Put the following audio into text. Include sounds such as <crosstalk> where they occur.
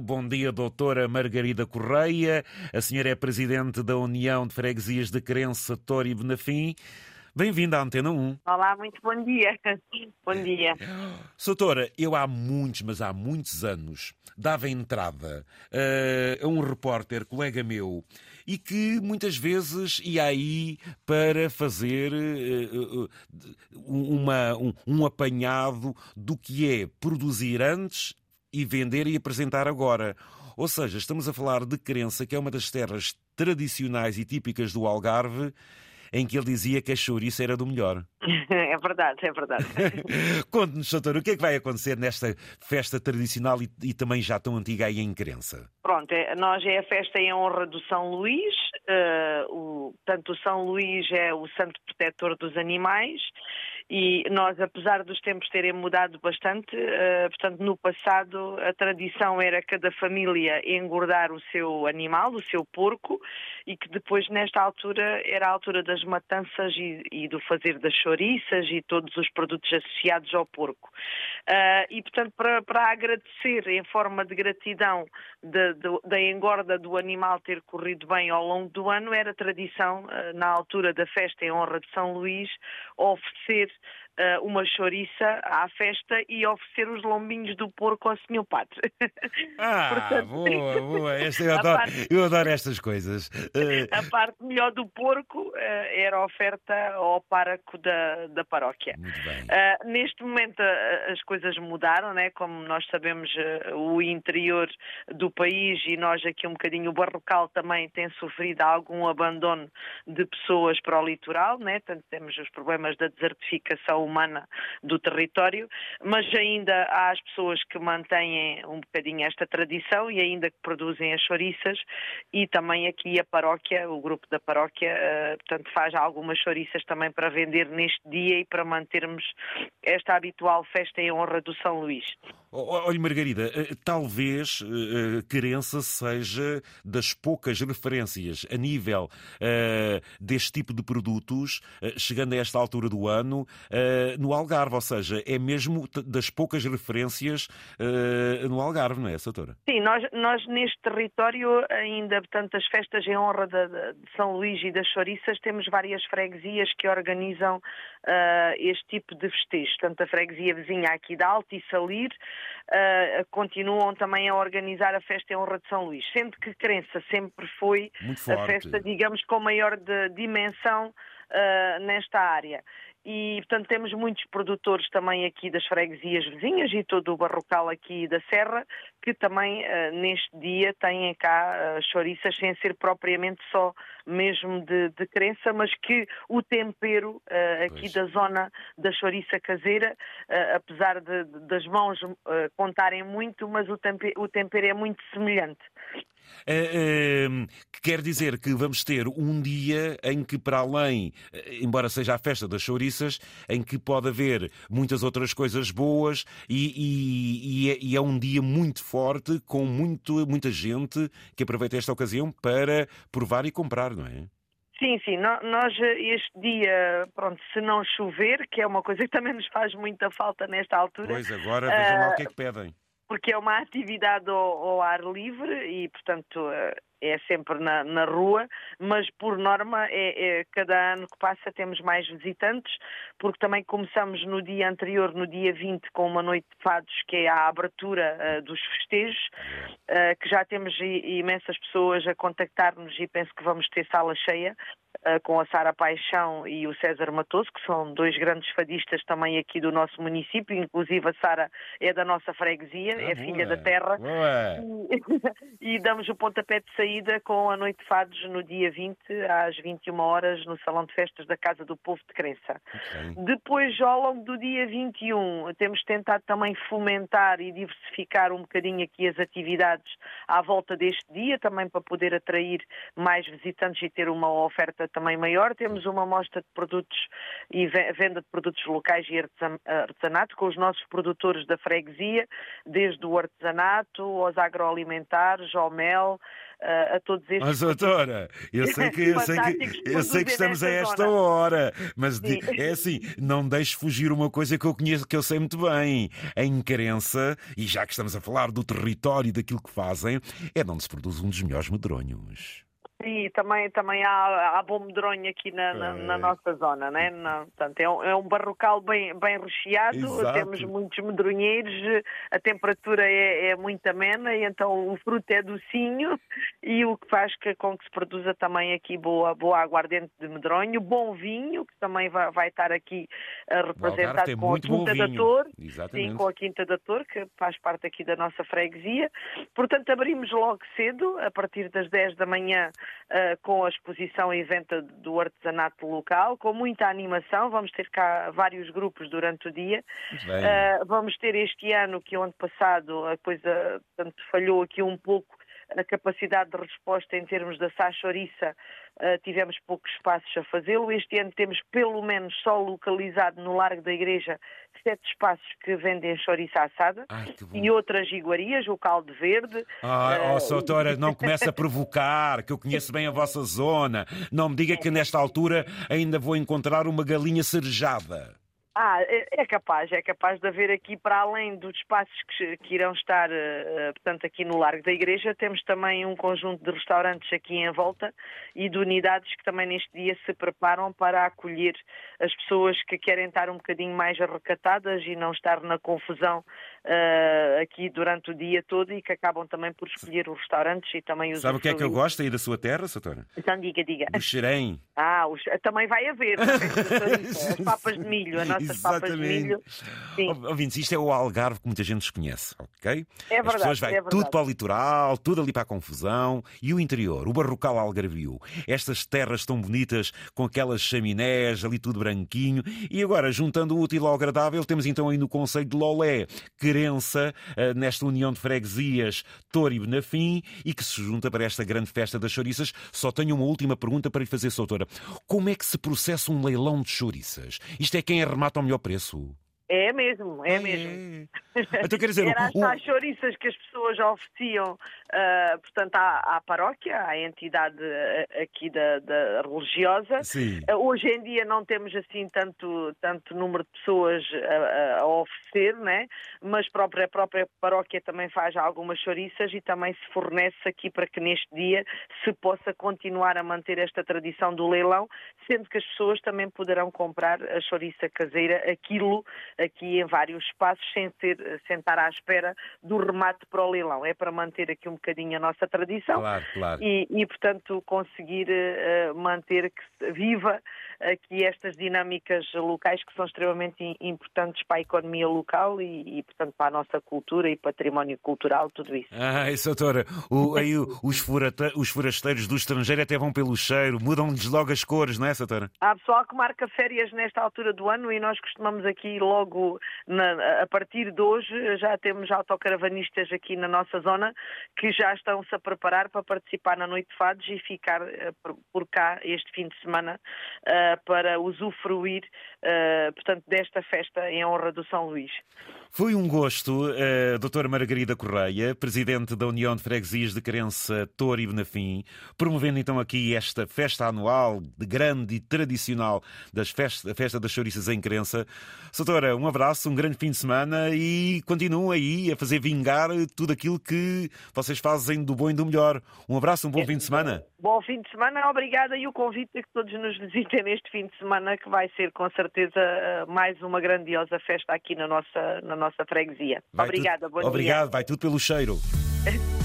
Bom dia, doutora Margarida Correia. A senhora é presidente da União de Freguesias de Crença, Torre e Benafim. Bem-vinda à Antena 1. Olá, muito bom dia. <laughs> bom dia. Doutora, eu há muitos, mas há muitos anos, dava entrada uh, a um repórter, colega meu, e que muitas vezes ia aí para fazer uh, uh, uma, um, um apanhado do que é produzir antes e vender e apresentar agora. Ou seja, estamos a falar de Crença, que é uma das terras tradicionais e típicas do Algarve, em que ele dizia que a chouriça era do melhor. <laughs> É verdade, é verdade. <laughs> Conte-nos, doutor, o que é que vai acontecer nesta festa tradicional e, e, também já tão antiga aí em Crença? Pronto, é, nós é a festa em honra do São Luís, uh, o, tanto o São Luís é o santo protetor dos animais, e nós, apesar dos tempos terem mudado bastante, uh, portanto, no passado a tradição era cada família engordar o seu animal, o seu porco, e que depois, nesta altura, era a altura das matanças e, e do fazer das chouriças e todos os produtos associados ao porco. Uh, e, portanto, para, para, agradecer em forma de gratidão de, de, da engorda do animal ter corrido bem ao longo do ano, era tradição, uh, na altura da festa em honra de São Luís, oferecer uh, uma chouriça à festa e oferecer os lombinhos do porco ao senhor padre. <laughs> Ah, <laughs> Portanto, boa, boa. Esta, eu, adoro, parte, eu adoro estas coisas. Uh... A parte melhor do porco uh, era a oferta ao páraco da, da paróquia. Muito bem. neste momento as coisas mudaram, né? como nós sabemos, o interior do país e nós aqui um bocadinho, o barrocal também tem sofrido algum abandono de pessoas para o litoral, né? Tanto temos os problemas da desertificação humana do território, mas ainda há as pessoas que mantêm um bocadinho esta tradição e ainda que produzem as chouriças e também aqui a paróquia, o grupo da paróquia, uh, portanto faz algumas chouriças também para vender neste dia e para mantermos esta habitual festa em honra do São Luís. Olha, Margarida, eh, talvez uh, Querença seja das poucas referências a nível deste tipo de produtos, chegando a esta altura do ano, no Algarve, ou seja, é mesmo das poucas referências no Algarve, não é, doutora? Sim, nós, nós neste território ainda, portanto, as festas em honra de, de São Luís e das Chouriças, temos várias freguesias que organizam este tipo de festejos. Portanto, a freguesia vizinha aqui da Alto e Salir, uh, continuam também a organizar a festa em honra de São Luís, sendo que Crença sempre foi a festa, digamos, com maior de, dimensão uh, nesta área e, portanto, temos muitos produtores também aqui das freguesias vizinhas e todo o barrocal aqui da Serra, que também uh, neste dia têm cá uh, chouriças sem ser propriamente só mesmo de, de crença, mas que o tempero uh, aqui pois. da zona da chouriça caseira, apesar de, de, das mãos contarem muito, mas o tempero, o tempero é muito semelhante. É, é, quer dizer que vamos ter um dia em que, para além, embora seja a festa das chouriças, em que pode haver muitas outras coisas boas e, e, e, é, e é, um dia muito forte, com muito, muita gente que aproveita esta ocasião para provar e comprar, não é? Sim, sim. Nós, este dia, pronto, se não chover, que é uma coisa que também nos faz muita falta nesta altura. Pois, agora vejam uh, lá o que é que pedem porque é uma atividade ao, ao ar livre e, portanto, eh, é sempre na, na rua, mas por norma, é, é, cada ano que passa temos mais visitantes, porque também começamos no dia anterior, no dia 20, com uma noite de fados, que é a abertura uh, dos festejos, uh, que já temos imensas pessoas a contactar-nos e penso que vamos ter sala cheia. Uh, com a Sara Paixão e o César Matoso, que são dois grandes fadistas também aqui do nosso município, inclusive a Sara é da nossa freguesia, ah, é filha da terra, e, <laughs> e damos o pontapé de saída saída com a Noite de Fados no dia 20, às 21 horas, no Salão de Festas da Casa do Povo de Crença. Okay. Depois, ao longo do dia 21, temos tentado também fomentar e diversificar um bocadinho aqui as atividades à volta deste dia, também para poder atrair mais visitantes e ter uma oferta também maior. Temos uma mostra de produtos e venda de produtos locais e artesanato com os nossos produtores da freguesia, desde o artesanato aos agroalimentos agroalimentar, Jomel, uh, a todos estes. Mas, doutora, eu sei <laughs> que, eu sei que, eu sei que estamos a esta hora, mas Sim. é assim, não deixe fugir uma coisa que eu conheço, que eu sei muito bem. A incarença, e já que estamos a falar do território e daquilo que fazem, é de onde se produz um dos melhores medronhos. Sim, também, também há, há bom medronho aqui na, na, na, nossa zona, né? Na, portanto, é um, é um barrocal bem, bem recheado, Exato. temos muitos medronheiros, a temperatura é, é muito amena e então o fruto é docinho e o que faz que, com que se produza também aqui boa, boa aguardente de medronho, bom vinho, que também vai, vai estar aqui representado com a Quinta da Torre, sim, com a Quinta da Torre, que faz parte aqui da nossa freguesia. Portanto, abrimos logo cedo, a partir das 10 da manhã, uh, com a exposição e venda do artesanato local, com muita animação. Vamos ter cá vários grupos durante o dia. Uh, vamos ter este ano, que o ano passado a coisa portanto, falhou aqui um pouco, a capacidade de resposta em termos da Sachoriça, uh, tivemos poucos espaços a fazê-lo. Este ano temos pelo menos só localizado no Largo da Igreja sete espaços que vendem chouriça assada Ai, e outras iguarias, o caldo verde. Ah, uh... oh, Soutora, não <laughs> comece a provocar, que eu conheço bem a vossa zona. Não me diga que nesta altura ainda vou encontrar uma galinha cerejada. Ah, é, é capaz, é capaz de haver aqui, para além dos espaços que, que irão estar, uh, portanto, aqui no Largo da Igreja, temos também um conjunto de restaurantes aqui em volta e de unidades que também neste dia se preparam para acolher as pessoas que querem estar um bocadinho mais recatadas e não estar na confusão uh, aqui durante o dia todo e que acabam também por escolher os restaurantes e também os. Sabe o que é que eu gosto aí da sua terra, Satora? Então diga, diga. O xerém. Ah, também vai haver. as <laughs> papas de milho, a nossa nossas papas de milho. Sim. Ouvintes, isto é o Algarve que muita gente desconhece, ok? É verdade. As pessoas vão é tudo para o litoral, tudo ali para a confusão. E o interior, o barrocal algarvio. Estas terras tão bonitas, com aquelas chaminés, ali tudo branquinho. E agora, juntando o útil ao agradável, temos então aí no Conselho de Lolé, Querença, eh, nesta união de freguesias Tor e Benafim, e que se junta para esta grande festa das chouriças. Só tenho uma última pergunta para lhe fazer, Soutora. Como é que se processa um leilão de chouriças? Isto é quem arremata ao melhor preço? É mesmo, é ah, mesmo. É. Então, quer dizer, <laughs> Era as o... chouriças que as pessoas ofereciam, uh, portanto, à, à, paróquia, à entidade uh, aqui da, da religiosa. Uh, hoje em dia não temos assim tanto, tanto número de pessoas a, a oferecer, né? mas própria, a própria paróquia também faz algumas chouriças e também se fornece aqui para que neste dia se possa continuar a manter esta tradição do leilão, sendo que as pessoas também poderão comprar a chouriça caseira, aquilo aqui em vários espaços, sem, ser, sem estar à espera do remate para o leilão. É para manter aqui um bocadinho a nossa tradição claro, claro. E, e, portanto, conseguir uh, manter que viva aqui estas dinâmicas locais que são extremamente importantes para a economia local e, e portanto, para a nossa cultura e património cultural, tudo isso. Ah, isso, doutora, o, aí os, furata, os forasteiros do estrangeiro até vão pelo cheiro, mudam-lhes logo as cores, não é, doutora? Há pessoal que marca férias nesta altura do ano e nós costumamos aqui logo, na, a partir de hoje, já temos autocaravanistas aqui na nossa zona que já estão-se a preparar para participar na Noite de Fados e ficar uh, por, cá este fim de semana uh, para usufruir, uh, portanto, desta festa em honra do São Luís. Foi um gosto, uh, doutora Margarida Correia, presidente da União de Freguesias de Crença Tor e Benafim, promovendo então aqui esta festa anual de grande e tradicional das festa, da Festa das Chouriças em Crença. Doutora, um abraço, um grande fim de semana e continua aí a fazer vingar tudo aquilo que vocês fazem do bom e do melhor. Um abraço, um bom é, fim de semana. Bom fim de semana, obrigada e o convite a que todos nos visitem neste fim de semana, que vai ser com certeza mais uma grandiosa festa aqui na nossa, na nossa freguesia. Vai Obrigada, tudo... Obrigado, dia. vai tudo pelo cheiro. <laughs>